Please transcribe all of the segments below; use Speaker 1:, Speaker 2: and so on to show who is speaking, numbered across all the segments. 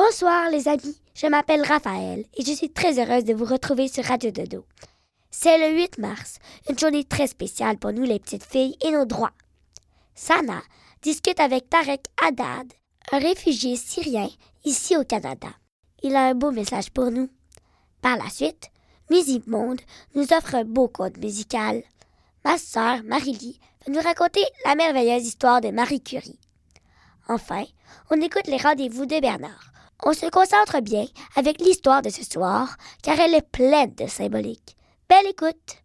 Speaker 1: Bonsoir les amis, je m'appelle Raphaël et je suis très heureuse de vous retrouver sur Radio Dodo. C'est le 8 mars, une journée très spéciale pour nous les petites filles et nos droits. Sana discute avec Tarek Haddad, un réfugié syrien ici au Canada. Il a un beau message pour nous. Par la suite, Musique Monde nous offre un beau conte musical. Ma sœur Marie-Lie va nous raconter la merveilleuse histoire de Marie Curie. Enfin, on écoute les rendez-vous de Bernard. On se concentre bien avec l'histoire de ce soir, car elle est pleine de symbolique. Belle écoute!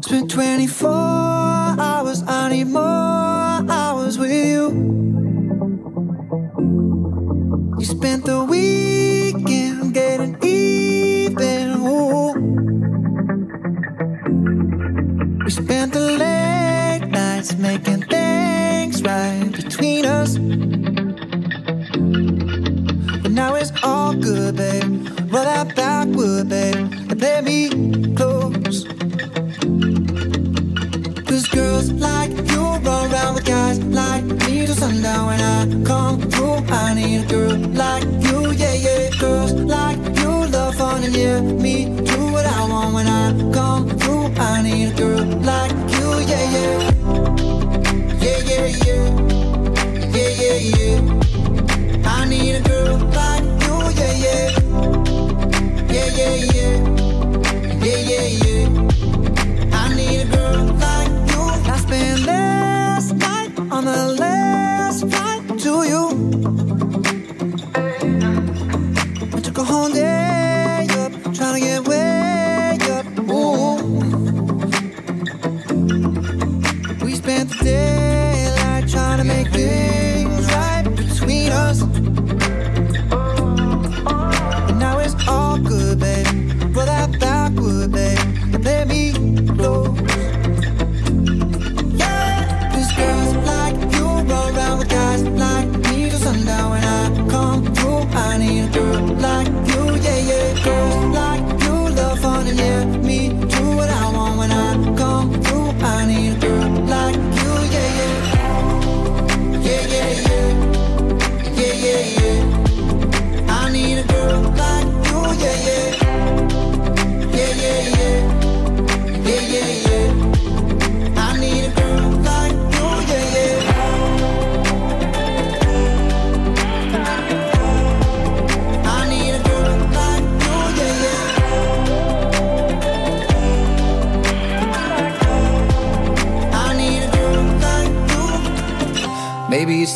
Speaker 2: Spent 24 hours, I need more yeah, me do what I want when I come through. I need a girl like you, yeah, yeah. Yeah, yeah, yeah. Yeah, yeah, yeah. I need a girl like you, yeah, yeah. Yeah, yeah, yeah.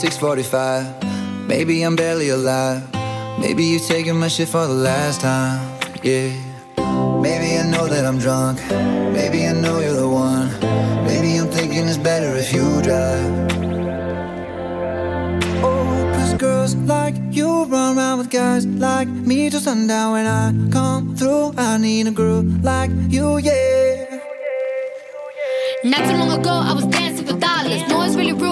Speaker 2: 6:45. Maybe I'm barely alive. Maybe you're taking my shit for the last time. Yeah. Maybe I know that I'm drunk. Maybe I know you're the one. Maybe I'm thinking it's better if you drive. Oh, girls like you run around with guys like me till sundown. When I come through, I need a girl like you, yeah.
Speaker 3: Not too long ago, I was dancing for dollars. No, it's really real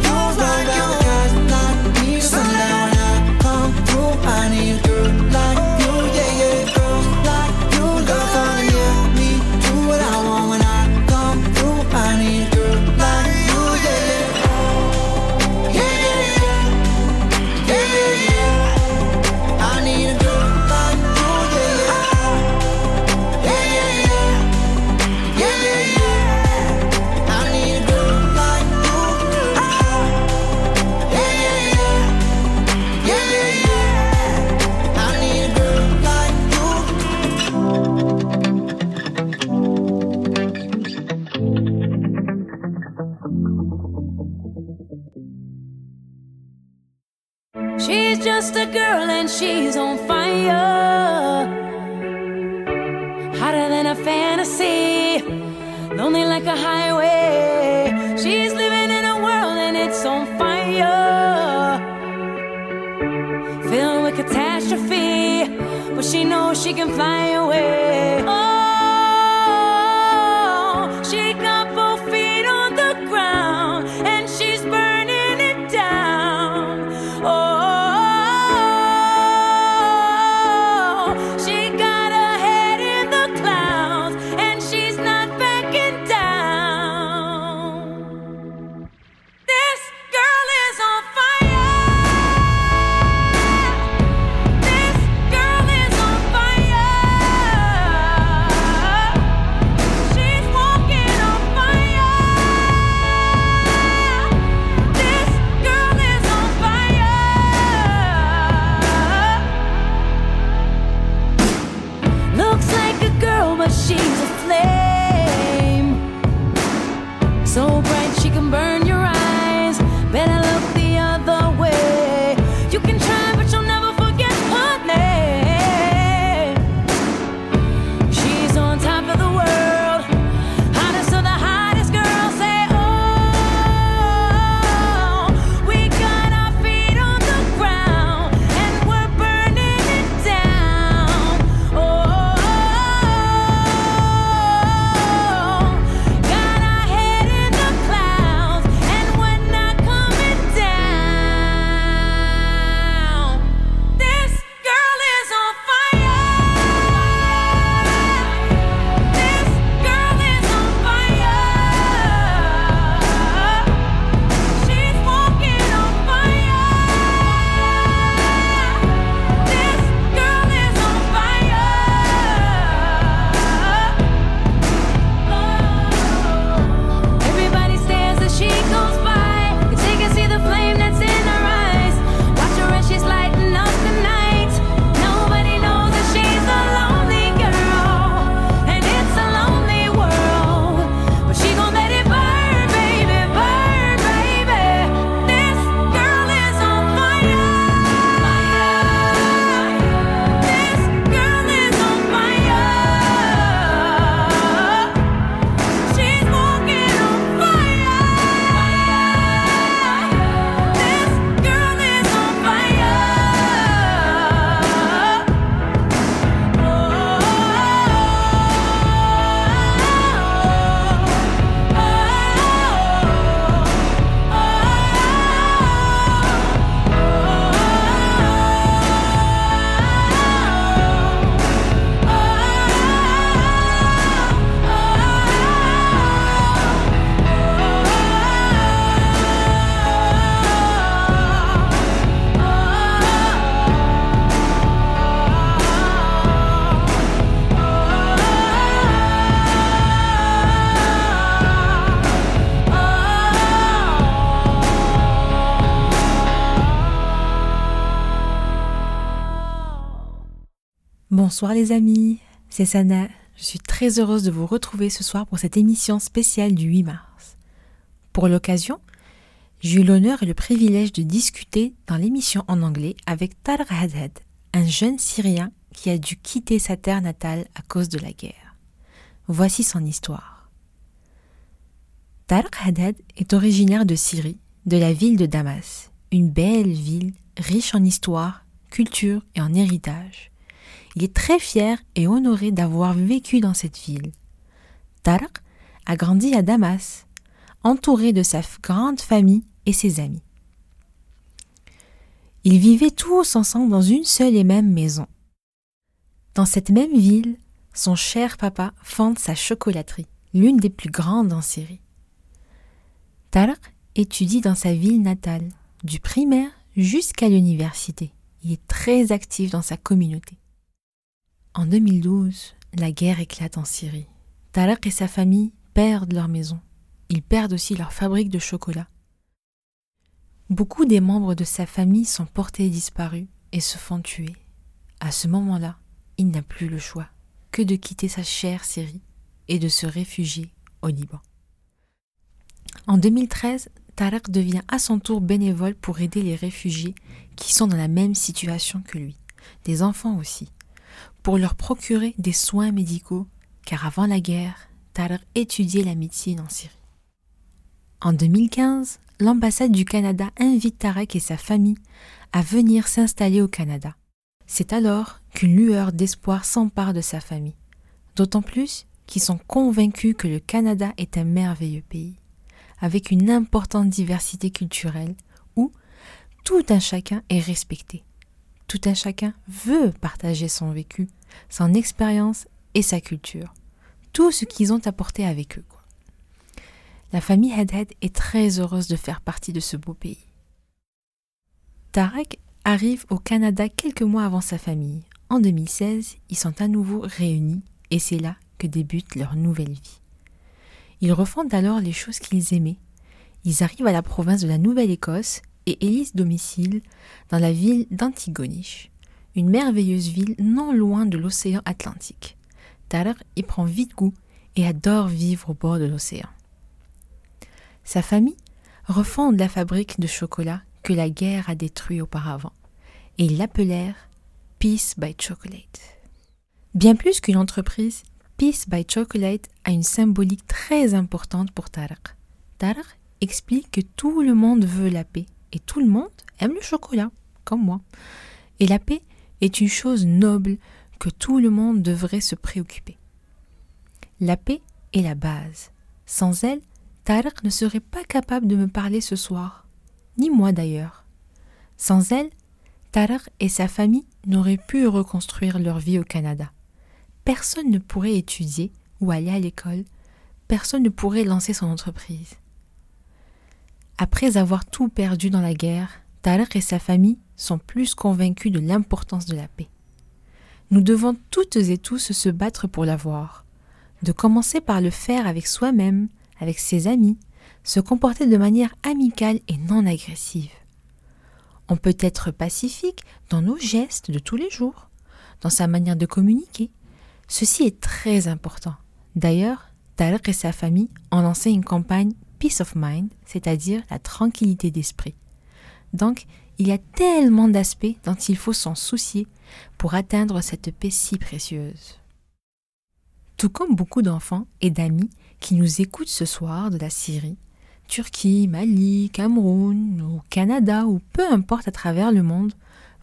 Speaker 4: Bonsoir les amis, c'est Sana. Je suis très heureuse de vous retrouver ce soir pour cette émission spéciale du 8 mars. Pour l'occasion, j'ai eu l'honneur et le privilège de discuter dans l'émission en anglais avec Tarek Hadad, un jeune Syrien qui a dû quitter sa terre natale à cause de la guerre. Voici son histoire. Tarek Hadad est originaire de Syrie, de la ville de Damas, une belle ville riche en histoire, culture et en héritage. Il est très fier et honoré d'avoir vécu dans cette ville. Tarek a grandi à Damas, entouré de sa grande famille et ses amis. Ils vivaient tous ensemble dans une seule et même maison. Dans cette même ville, son cher papa fonde sa chocolaterie, l'une des plus grandes en Syrie. Tarek étudie dans sa ville natale, du primaire jusqu'à l'université. Il est très actif dans sa communauté. En 2012, la guerre éclate en Syrie. Tarek et sa famille perdent leur maison. Ils perdent aussi leur fabrique de chocolat. Beaucoup des membres de sa famille sont portés disparus et se font tuer. À ce moment-là, il n'a plus le choix que de quitter sa chère Syrie et de se réfugier au Liban. En 2013, Tarek devient à son tour bénévole pour aider les réfugiés qui sont dans la même situation que lui, des enfants aussi, pour leur procurer des soins médicaux, car avant la guerre, Tarek étudiait la médecine en Syrie. En 2015, l'ambassade du Canada invite Tarek et sa famille à venir s'installer au Canada. C'est alors qu'une lueur d'espoir s'empare de sa famille, d'autant plus qu'ils sont convaincus que le Canada est un merveilleux pays, avec une importante diversité culturelle où tout un chacun est respecté. Tout un chacun veut partager son vécu, son expérience et sa culture, tout ce qu'ils ont apporté avec eux. La famille Hedhed est très heureuse de faire partie de ce beau pays. Tarek arrive au Canada quelques mois avant sa famille. En 2016, ils sont à nouveau réunis et c'est là que débute leur nouvelle vie. Ils refondent alors les choses qu'ils aimaient. Ils arrivent à la province de la Nouvelle-Écosse et élisent domicile dans la ville d'Antigonish, une merveilleuse ville non loin de l'océan Atlantique. Tarek y prend vite goût et adore vivre au bord de l'océan. Sa famille refonde la fabrique de chocolat que la guerre a détruit auparavant, et ils l'appelèrent Peace by Chocolate. Bien plus qu'une entreprise, Peace by Chocolate a une symbolique très importante pour Tarek. Tarek explique que tout le monde veut la paix, et tout le monde aime le chocolat, comme moi. Et la paix est une chose noble que tout le monde devrait se préoccuper. La paix est la base. Sans elle, Tarek ne serait pas capable de me parler ce soir, ni moi d'ailleurs. Sans elle, Tarek et sa famille n'auraient pu reconstruire leur vie au Canada. Personne ne pourrait étudier ou aller à l'école, personne ne pourrait lancer son entreprise. Après avoir tout perdu dans la guerre, Tarek et sa famille sont plus convaincus de l'importance de la paix. Nous devons toutes et tous se battre pour l'avoir, de commencer par le faire avec soi-même, avec ses amis, se comporter de manière amicale et non agressive. On peut être pacifique dans nos gestes de tous les jours, dans sa manière de communiquer. Ceci est très important. D'ailleurs, Tarek et sa famille ont lancé une campagne Peace of Mind, c'est-à-dire la tranquillité d'esprit. Donc, il y a tellement d'aspects dont il faut s'en soucier pour atteindre cette paix si précieuse. Tout comme beaucoup d'enfants et d'amis qui nous écoutent ce soir de la Syrie, Turquie, Mali, Cameroun ou Canada ou peu importe à travers le monde,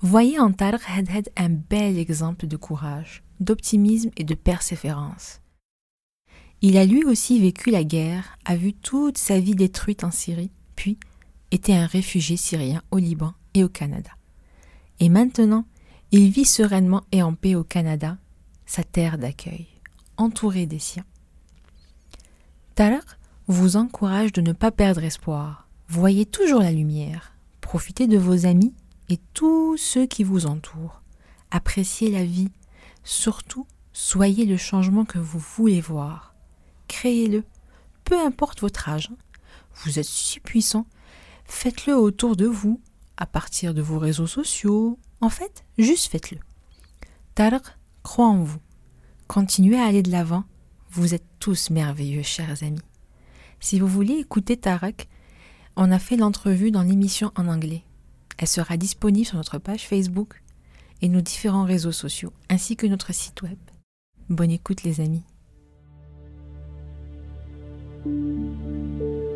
Speaker 4: voyez en Tarek Hedhed un bel exemple de courage, d'optimisme et de persévérance. Il a lui aussi vécu la guerre, a vu toute sa vie détruite en Syrie, puis était un réfugié syrien au Liban et au Canada. Et maintenant, il vit sereinement et en paix au Canada, sa terre d'accueil entouré des siens. Tarek vous encourage de ne pas perdre espoir. Voyez toujours la lumière. Profitez de vos amis et tous ceux qui vous entourent. Appréciez la vie. Surtout, soyez le changement que vous voulez voir. Créez-le. Peu importe votre âge. Vous êtes si puissant. Faites-le autour de vous, à partir de vos réseaux sociaux. En fait, juste faites-le. Tarek croit en vous. Continuez à aller de l'avant. Vous êtes tous merveilleux, chers amis. Si vous voulez écouter Tarek, on a fait l'entrevue dans l'émission en anglais. Elle sera disponible sur notre page Facebook et nos différents réseaux sociaux, ainsi que notre site web. Bonne écoute les amis. Thank you.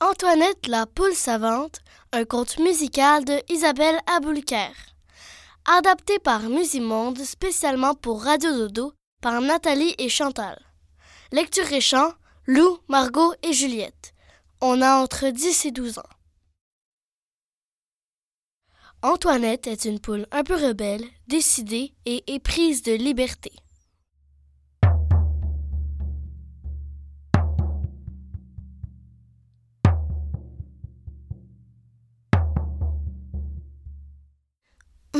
Speaker 5: Antoinette la poule savante, un conte musical de Isabelle Aboulker. Adapté par Musimonde spécialement pour Radio Dodo par Nathalie et Chantal. Lecture et chant, Lou, Margot et Juliette. On a entre 10 et 12 ans. Antoinette est une poule un peu rebelle, décidée et éprise de liberté.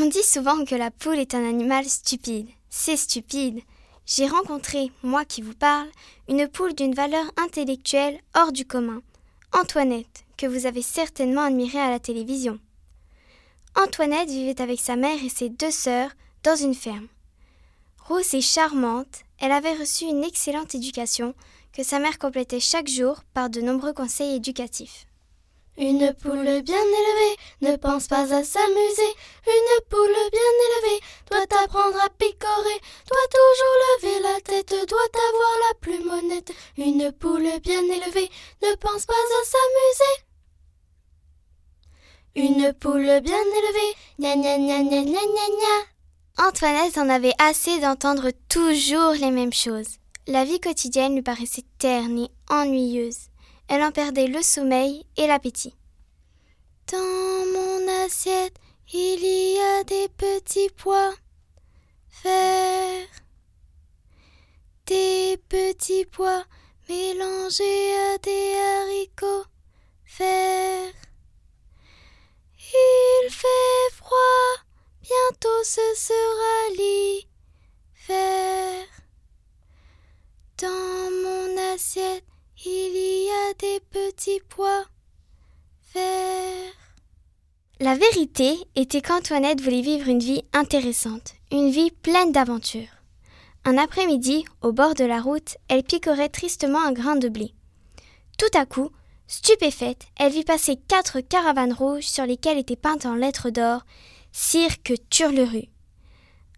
Speaker 6: On dit souvent que la poule est un animal stupide. C'est stupide. J'ai rencontré, moi qui vous parle, une poule d'une valeur intellectuelle hors du commun. Antoinette, que vous avez certainement admirée à la télévision. Antoinette vivait avec sa mère et ses deux sœurs dans une ferme. Rousse et charmante, elle avait reçu une excellente éducation que sa mère complétait chaque jour par de nombreux conseils éducatifs.
Speaker 5: Une poule bien élevée ne pense pas à s'amuser. Une poule bien élevée doit apprendre à picorer, doit toujours lever la tête, doit avoir la plume honnête. Une poule bien élevée ne pense pas à s'amuser. Une poule bien élevée, gna gna gna gna gna gna gna.
Speaker 6: Antoinette en avait assez d'entendre toujours les mêmes choses. La vie quotidienne lui paraissait terne et ennuyeuse. Elle en perdait le sommeil et l'appétit.
Speaker 5: Dans mon assiette, il y a des petits pois verts. Des petits pois mélangés à des haricots des petits pois verts.
Speaker 6: La vérité était qu'Antoinette voulait vivre une vie intéressante, une vie pleine d'aventures. Un après-midi, au bord de la route, elle picorait tristement un grain de blé. Tout à coup, stupéfaite, elle vit passer quatre caravanes rouges sur lesquelles étaient peintes en lettres d'or Cirque Turleru.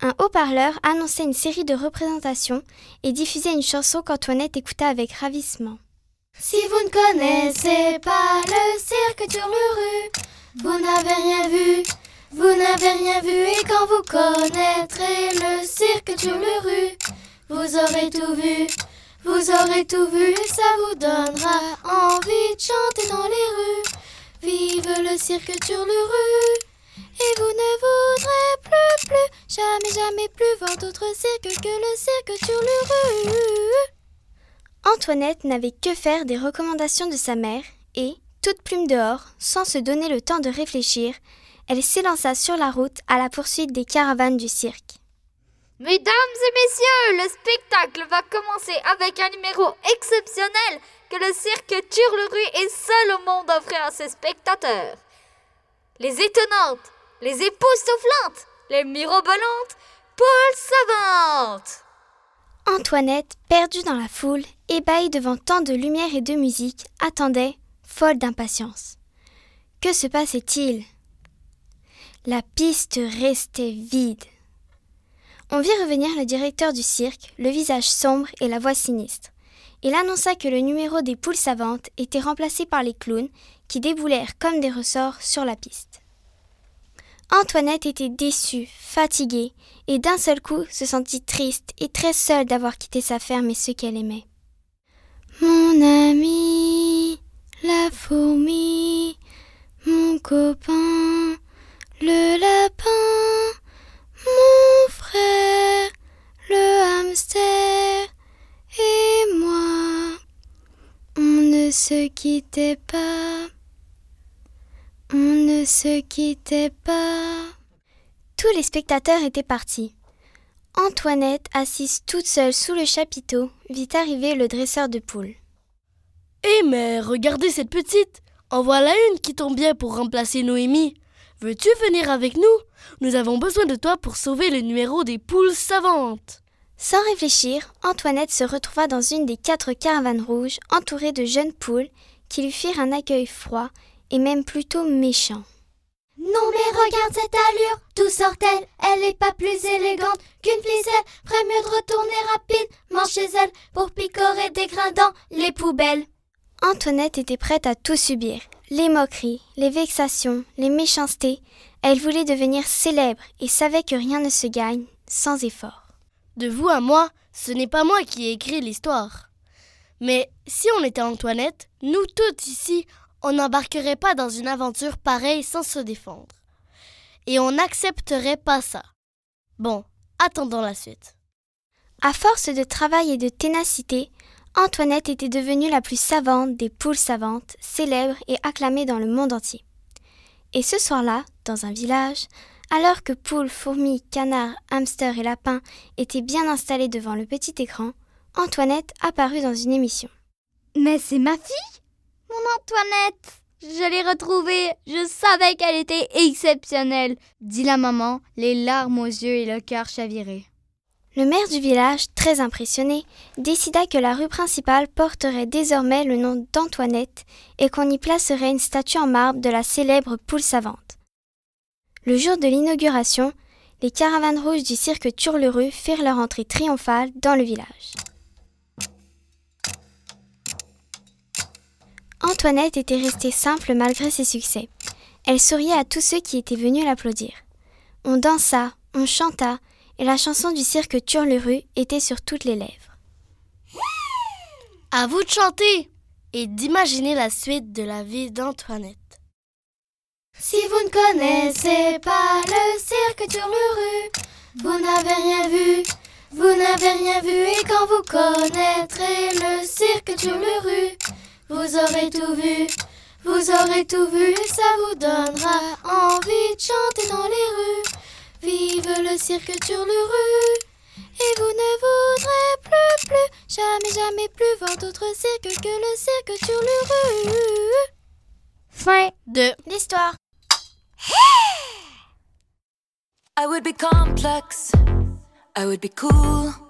Speaker 6: Un haut-parleur annonçait une série de représentations et diffusait une chanson qu'Antoinette écouta avec ravissement.
Speaker 5: Si vous ne connaissez pas le cirque Turleru, vous n'avez rien vu, vous n'avez rien vu et quand vous connaîtrez le cirque Turleru, vous aurez tout vu, vous aurez tout vu ça vous donnera envie de chanter dans les rues. Vive le cirque Turleru et vous ne voudrez plus, plus, jamais, jamais plus voir d'autres cirques que le cirque Turleru.
Speaker 6: Antoinette n'avait que faire des recommandations de sa mère et, toute plume dehors, sans se donner le temps de réfléchir, elle s'élança sur la route à la poursuite des caravanes du cirque.
Speaker 7: Mesdames et messieurs, le spectacle va commencer avec un numéro exceptionnel que le cirque Turleru est seul au monde à offrir à ses spectateurs. Les étonnantes, les époustouflantes, les mirobolantes poules savantes.
Speaker 6: Antoinette, perdue dans la foule, ébahie devant tant de lumière et de musique, attendait, folle d'impatience. Que se passait-il? La piste restait vide. On vit revenir le directeur du cirque, le visage sombre et la voix sinistre. Il annonça que le numéro des poules savantes était remplacé par les clowns qui déboulèrent comme des ressorts sur la piste. Antoinette était déçue, fatiguée, et d'un seul coup se sentit triste et très seule d'avoir quitté sa ferme et ceux qu'elle aimait.
Speaker 5: Mon ami, la fourmi, mon copain, le lapin, mon frère, le hamster et moi. On ne se quittait pas. On ne se quittait pas.
Speaker 6: Tous les spectateurs étaient partis. Antoinette, assise toute seule sous le chapiteau, vit arriver le dresseur de poules.
Speaker 5: Eh mais regardez cette petite En voilà une qui tombe bien pour remplacer Noémie. Veux-tu venir avec nous? Nous avons besoin de toi pour sauver le numéro des poules savantes.
Speaker 6: Sans réfléchir, Antoinette se retrouva dans une des quatre caravanes rouges, entourée de jeunes poules, qui lui firent un accueil froid et même plutôt méchant.
Speaker 5: Non mais regarde cette allure, d'où sort-elle? Elle est pas plus élégante qu'une ficelle, ferait mieux de retourner rapide, mange chez elle pour picorer des grains dans les poubelles.
Speaker 6: Antoinette était prête à tout subir. Les moqueries, les vexations, les méchancetés. Elle voulait devenir célèbre et savait que rien ne se gagne sans effort.
Speaker 8: De vous à moi, ce n'est pas moi qui ai écrit l'histoire. Mais si on était Antoinette, nous toutes ici, on n'embarquerait pas dans une aventure pareille sans se défendre. Et on n'accepterait pas ça. Bon, attendons la suite.
Speaker 6: À force de travail et de ténacité, Antoinette était devenue la plus savante des poules savantes, célèbre et acclamée dans le monde entier. Et ce soir-là, dans un village, alors que poules, fourmis, canards, hamsters et lapins étaient bien installés devant le petit écran, Antoinette apparut dans une émission.
Speaker 9: Mais c'est ma fille Mon Antoinette Je l'ai retrouvée Je savais qu'elle était exceptionnelle dit la maman, les larmes aux yeux et le cœur chaviré.
Speaker 6: Le maire du village, très impressionné, décida que la rue principale porterait désormais le nom d'Antoinette et qu'on y placerait une statue en marbre de la célèbre poule savante. Le jour de l'inauguration, les caravanes rouges du cirque Turleru firent leur entrée triomphale dans le village. Antoinette était restée simple malgré ses succès. Elle souriait à tous ceux qui étaient venus l'applaudir. On dansa, on chanta, et la chanson du cirque Turleru était sur toutes les lèvres.
Speaker 8: À vous de chanter et d'imaginer la suite de la vie d'Antoinette.
Speaker 5: Si vous ne connaissez pas le cirque Turleru, vous n'avez rien vu, vous n'avez rien vu et quand vous connaîtrez le cirque Turleru, vous aurez tout vu, vous aurez tout vu ça vous donnera envie de chanter dans les rues. Vive le cirque Turleru et vous ne voudrez plus, plus, jamais, jamais plus voir d'autres cirques que le cirque Turleru.
Speaker 9: Fin
Speaker 8: de l'histoire.
Speaker 10: I would be complex, I would be cool.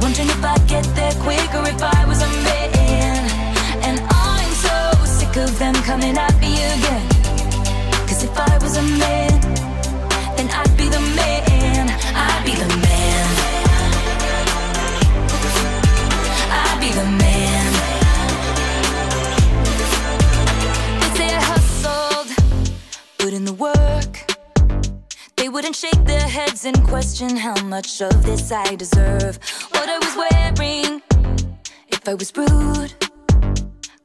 Speaker 10: Wondering if I'd get there quicker if I was a man. And I'm so sick of them coming at me again. Cause if I was a man, then I'd be the man. I'd be the man. I'd be the man. They'd say I hustled, put in the work. They wouldn't shake their heads and question how much of this I deserve. What I was wearing, if I was rude,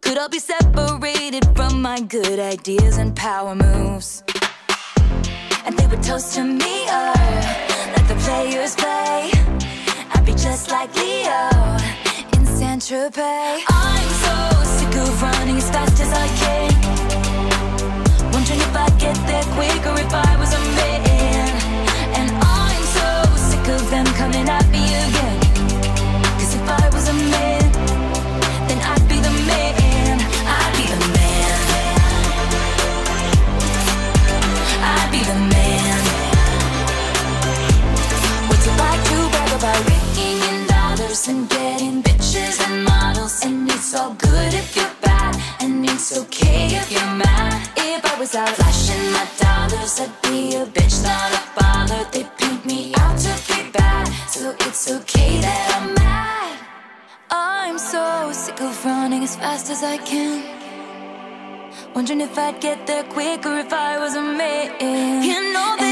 Speaker 10: could I be separated from my good ideas and power moves. And they would toast to me, uh, let the players play. I'd be just like Leo in Saint Tropez. I'm so sick of running as fast as I can. I'd get there quicker if I was a man. And I'm so sick of them coming at me if I'd get there quicker if I was a man. You know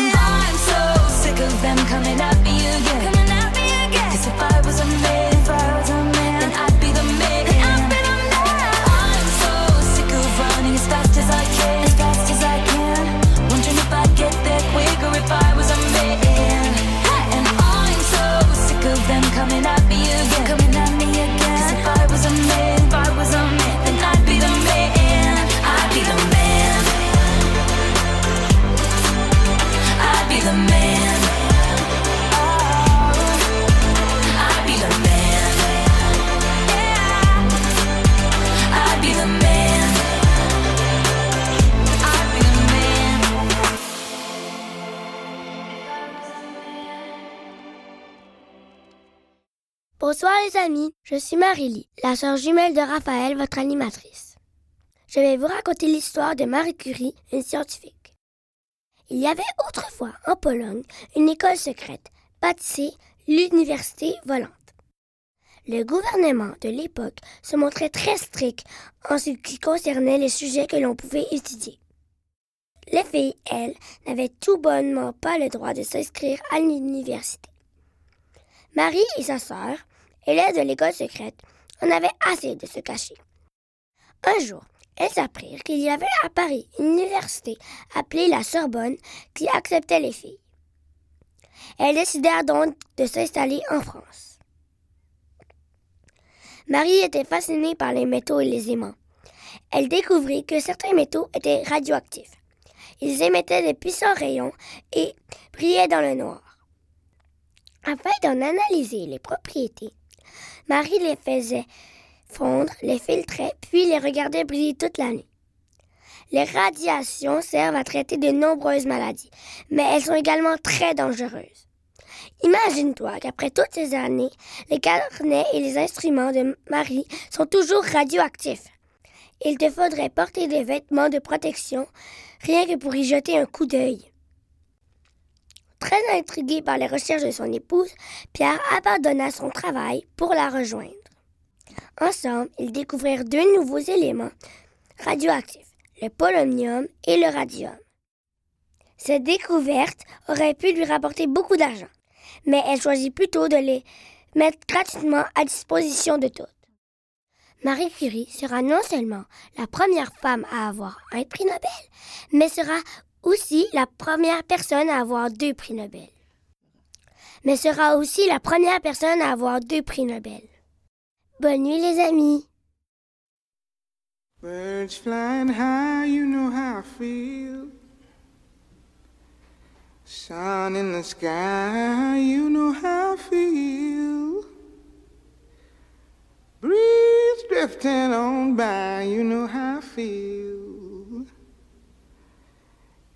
Speaker 1: amis, je suis Marie-Lie, la sœur jumelle de Raphaël, votre animatrice. Je vais vous raconter l'histoire de Marie Curie, une scientifique. Il y avait autrefois en Pologne une école secrète, baptisée l'Université volante. Le gouvernement de l'époque se montrait très strict en ce qui concernait les sujets que l'on pouvait étudier. Les filles, elles, n'avaient tout bonnement pas le droit de s'inscrire à l'université. Marie et sa sœur, élèves de l'école secrète, en avaient assez de se cacher. Un jour, elles apprirent qu'il y avait à Paris une université appelée la Sorbonne qui acceptait les filles. Elles décidèrent donc de s'installer en France. Marie était fascinée par les métaux et les aimants. Elle découvrit que certains métaux étaient radioactifs. Ils émettaient de puissants rayons et brillaient dans le noir. Afin d'en analyser les propriétés, Marie les faisait fondre, les filtrait, puis les regardait briller toute la nuit. Les radiations servent à traiter de nombreuses maladies, mais elles sont également très dangereuses. Imagine-toi qu'après toutes ces années, les carnets et les instruments de Marie sont toujours radioactifs. Il te faudrait porter des vêtements de protection, rien que pour y jeter un coup d'œil. Très intrigué par les recherches de son épouse, Pierre abandonna son travail pour la rejoindre. Ensemble, ils découvrirent deux nouveaux éléments radioactifs, le polonium et le radium. Cette découverte aurait pu lui rapporter beaucoup d'argent, mais elle choisit plutôt de les mettre gratuitement à disposition de toutes. Marie Curie sera non seulement la première femme à avoir un prix Nobel, mais sera aussi la première personne à avoir deux prix Nobel. Mais sera aussi la première personne à avoir deux prix Nobel. Bonne nuit les amis.
Speaker 11: Birds flying high, you know how I feel. Sun in the sky, you know how I feel. Breeze drifting on by, you know how I feel.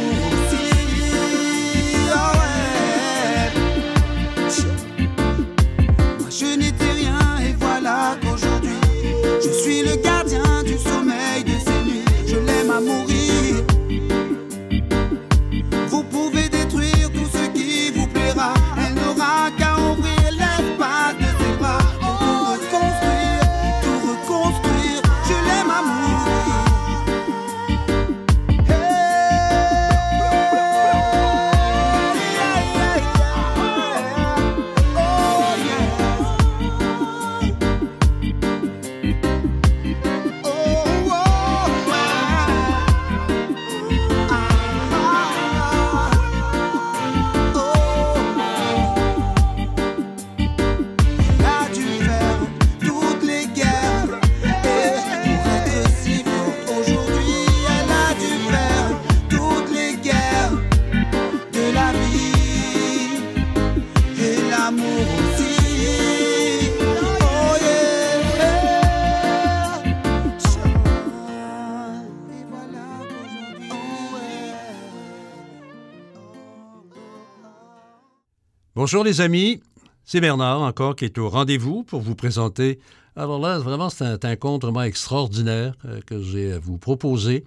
Speaker 2: et
Speaker 12: Bonjour les amis, c'est Bernard encore qui est au rendez-vous pour vous présenter. Alors là, vraiment, c'est un, un conte vraiment extraordinaire euh, que j'ai à vous proposer.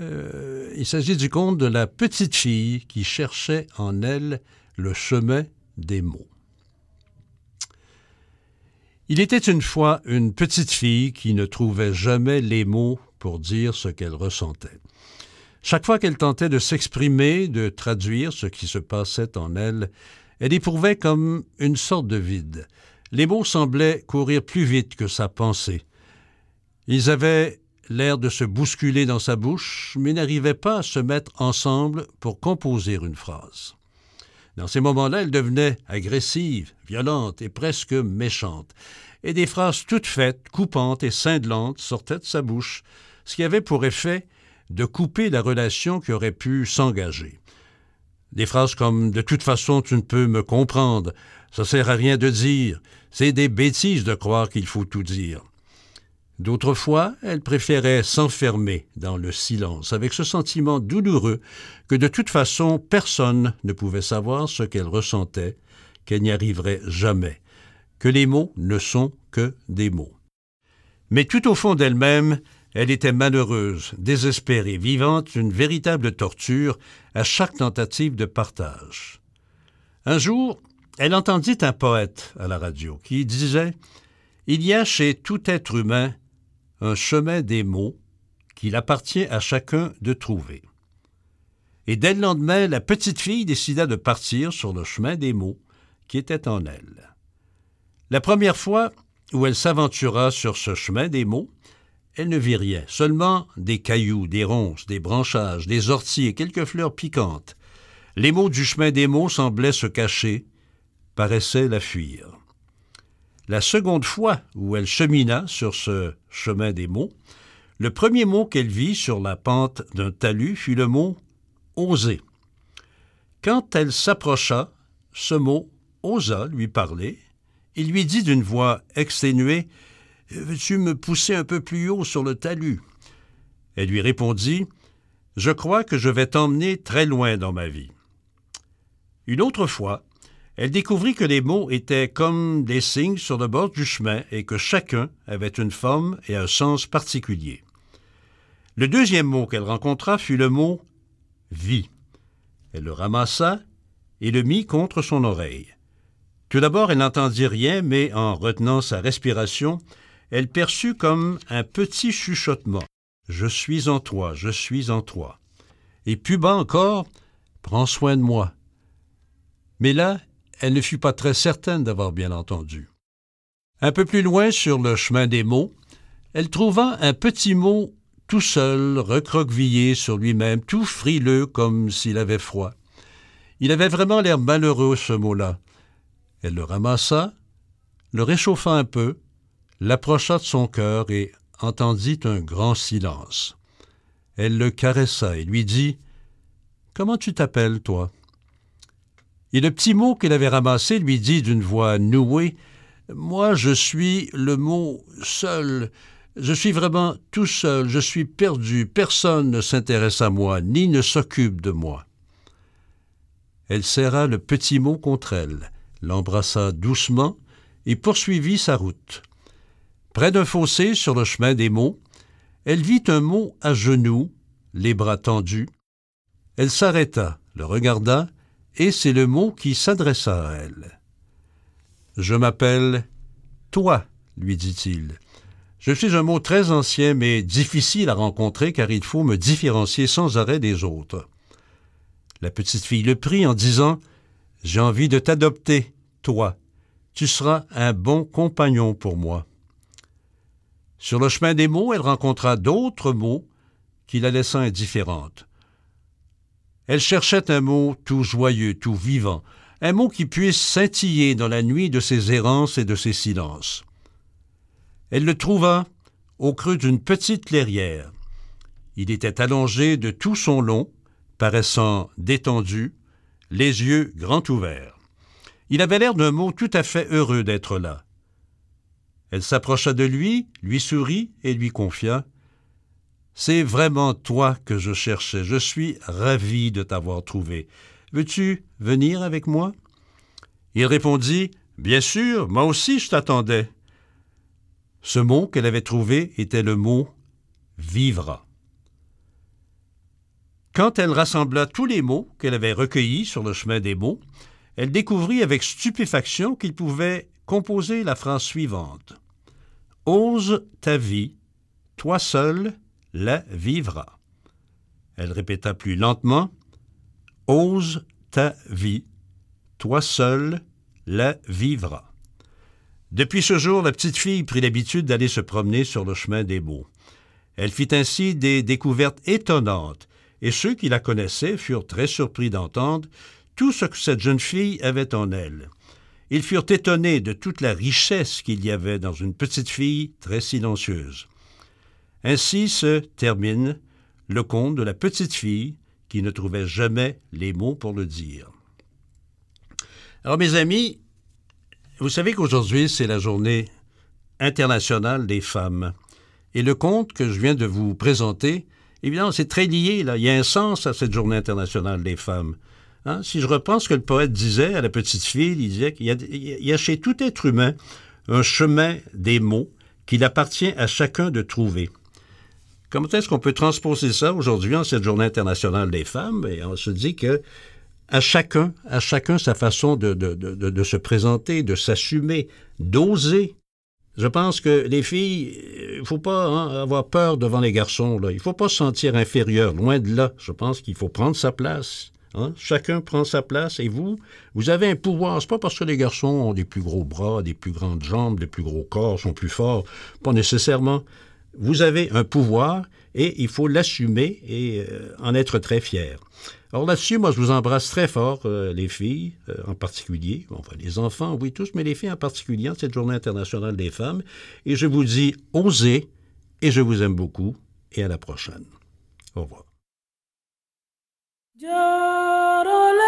Speaker 12: Euh, il s'agit du conte de la petite fille qui cherchait en elle le chemin des mots. Il était une fois une petite fille qui ne trouvait jamais les mots pour dire ce qu'elle ressentait. Chaque fois qu'elle tentait de s'exprimer, de traduire ce qui se passait en elle, elle éprouvait comme une sorte de vide. Les mots semblaient courir plus vite que sa pensée. Ils avaient l'air de se bousculer dans sa bouche, mais n'arrivaient pas à se mettre ensemble pour composer une phrase. Dans ces moments-là, elle devenait agressive, violente et presque méchante, et des phrases toutes faites, coupantes et cinglantes sortaient de sa bouche, ce qui avait pour effet de couper la relation qui aurait pu s'engager. Des phrases comme De toute façon, tu ne peux me comprendre, ça sert à rien de dire, c'est des bêtises de croire qu'il faut tout dire. D'autres fois, elle préférait s'enfermer dans le silence, avec ce sentiment douloureux que de toute façon personne ne pouvait savoir ce qu'elle ressentait, qu'elle n'y arriverait jamais, que les mots ne sont que des mots. Mais tout au fond d'elle-même, elle était malheureuse, désespérée, vivante une véritable torture à chaque tentative de partage. Un jour, elle entendit un poète à la radio qui disait Il y a chez tout être humain un chemin des mots qu'il appartient à chacun de trouver. Et dès le lendemain, la petite fille décida de partir sur le chemin des mots qui était en elle. La première fois où elle s'aventura sur ce chemin des mots, elle ne vit rien, seulement des cailloux, des ronces, des branchages, des orties et quelques fleurs piquantes. Les mots du chemin des mots semblaient se cacher, paraissaient la fuir. La seconde fois où elle chemina sur ce chemin des mots, le premier mot qu'elle vit sur la pente d'un talus fut le mot oser. Quand elle s'approcha, ce mot osa lui parler. Il lui dit d'une voix exténuée Veux-tu me pousser un peu plus haut sur le talus? Elle lui répondit Je crois que je vais t'emmener très loin dans ma vie. Une autre fois, elle découvrit que les mots étaient comme des signes sur le bord du chemin et que chacun avait une forme et un sens particulier. Le deuxième mot qu'elle rencontra fut le mot vie. Elle le ramassa et le mit contre son oreille. Tout d'abord, elle n'entendit rien, mais en retenant sa respiration, elle perçut comme un petit chuchotement. Je suis en toi, je suis en toi. Et plus bas encore, prends soin de moi. Mais là, elle ne fut pas très certaine d'avoir bien entendu. Un peu plus loin sur le chemin des mots, elle trouva un petit mot tout seul, recroquevillé sur lui-même, tout frileux comme s'il avait froid. Il avait vraiment l'air malheureux, ce mot-là. Elle le ramassa, le réchauffa un peu, l'approcha de son cœur et entendit un grand silence. Elle le caressa et lui dit Comment tu t'appelles, toi? Et le petit mot qu'elle avait ramassé lui dit d'une voix nouée Moi, je suis le mot seul, je suis vraiment tout seul, je suis perdu, personne ne s'intéresse à moi, ni ne s'occupe de moi. Elle serra le petit mot contre elle, l'embrassa doucement et poursuivit sa route. Près d'un fossé sur le chemin des mots, elle vit un mot à genoux, les bras tendus. Elle s'arrêta, le regarda, et c'est le mot qui s'adressa à elle. Je m'appelle toi, lui dit-il. Je suis un mot très ancien mais difficile à rencontrer car il faut me différencier sans arrêt des autres. La petite fille le prit en disant J'ai envie de t'adopter, toi. Tu seras un bon compagnon pour moi. Sur le chemin des mots, elle rencontra d'autres mots qui la laissant indifférente. Elle cherchait un mot tout joyeux, tout vivant, un mot qui puisse scintiller dans la nuit de ses errances et de ses silences. Elle le trouva au creux d'une petite clairière. Il était allongé de tout son long, paraissant détendu, les yeux grands ouverts. Il avait l'air d'un mot tout à fait heureux d'être là. Elle s'approcha de lui, lui sourit et lui confia C'est vraiment toi que je cherchais. Je suis ravi de t'avoir trouvé. Veux-tu venir avec moi? Il répondit Bien sûr, moi aussi je t'attendais. Ce mot qu'elle avait trouvé était le mot vivra. Quand elle rassembla tous les mots qu'elle avait recueillis sur le chemin des mots, elle découvrit avec stupéfaction qu'il pouvait composer la phrase suivante. Ose ta vie, toi seul la vivras. Elle répéta plus lentement. Ose ta vie, toi seul la vivras. Depuis ce jour, la petite fille prit l'habitude d'aller se promener sur le chemin des mots. Elle fit ainsi des découvertes étonnantes, et ceux qui la connaissaient furent très surpris d'entendre tout ce que cette jeune fille avait en elle. Ils furent étonnés de toute la richesse qu'il y avait dans une petite fille très silencieuse. Ainsi se termine le conte de la petite fille qui ne trouvait jamais les mots pour le dire. Alors mes amis, vous savez qu'aujourd'hui, c'est la journée internationale des femmes. Et le conte que je viens de vous présenter, évidemment, c'est très lié. Il y a un sens à cette journée internationale des femmes. Hein? Si je reprends ce que le poète disait à la petite fille, il disait qu'il y, a chez tout être humain un chemin des mots qu'il appartient à chacun de trouver. Comment est-ce qu'on peut transposer ça aujourd'hui en cette journée internationale des femmes? Et on se dit que à chacun, à chacun sa façon de, se présenter, de s'assumer, d'oser Je pense que les filles, il ne faut pas hein, avoir peur devant les garçons. Il ne faut pas se sentir inférieur, loin de là. Je pense qu'il faut prendre sa place. Hein? Chacun prend sa place et vous, vous avez un pouvoir. C'est pas parce que les garçons ont des plus gros bras, des plus grandes jambes, des plus gros corps, sont plus forts. Pas nécessairement. Vous avez un pouvoir et il faut l'assumer et euh, en être très fier. Alors là-dessus, moi, je vous embrasse très fort, euh, les filles euh, en particulier, enfin les enfants, oui, tous, mais les filles en particulier, en cette journée internationale des femmes. Et je vous dis, osez, et je vous aime beaucoup, et à la prochaine. Au revoir.
Speaker 1: Voilà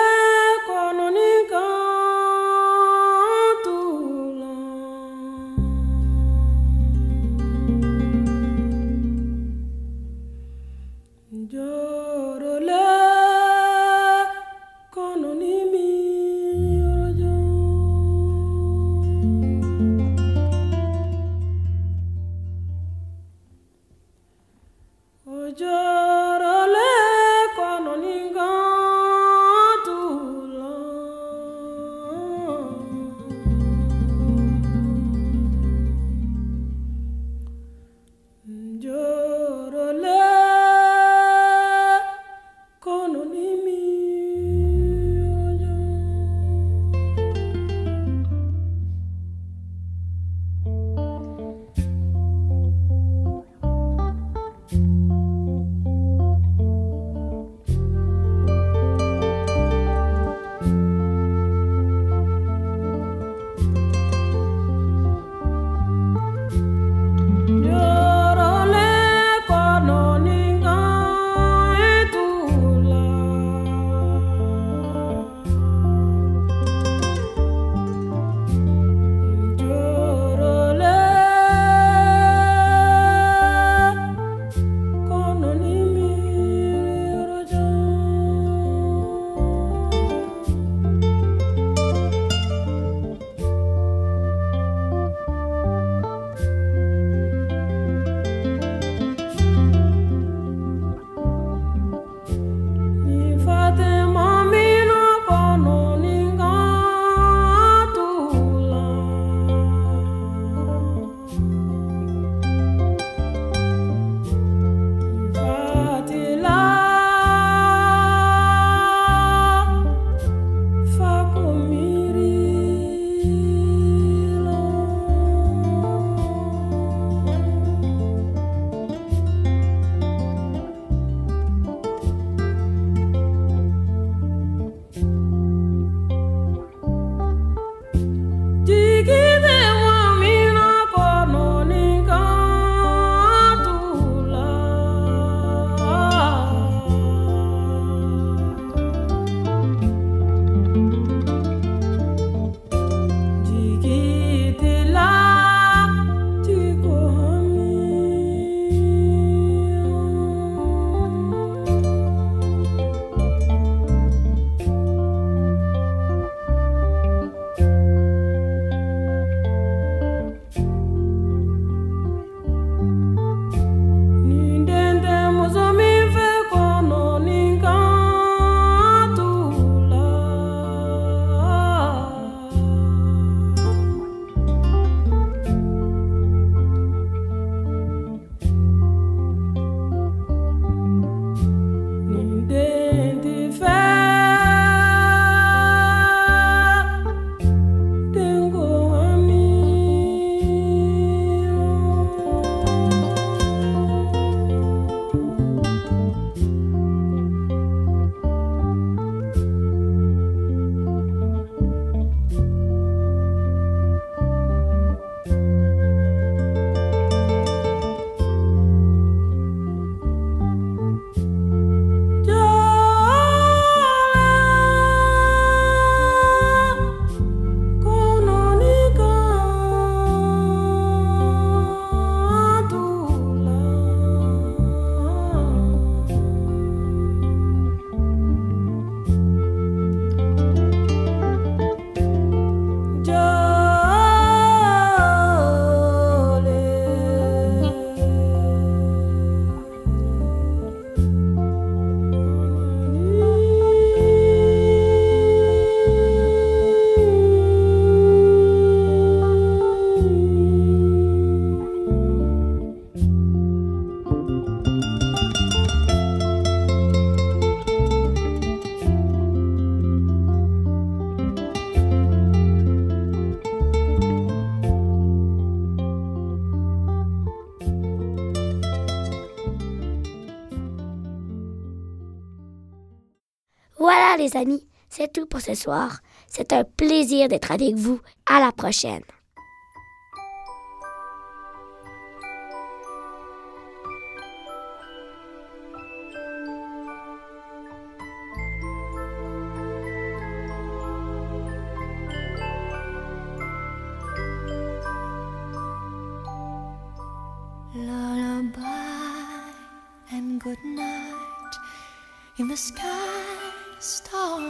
Speaker 1: ce soir. C'est un plaisir d'être avec vous. À la prochaine.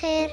Speaker 13: خير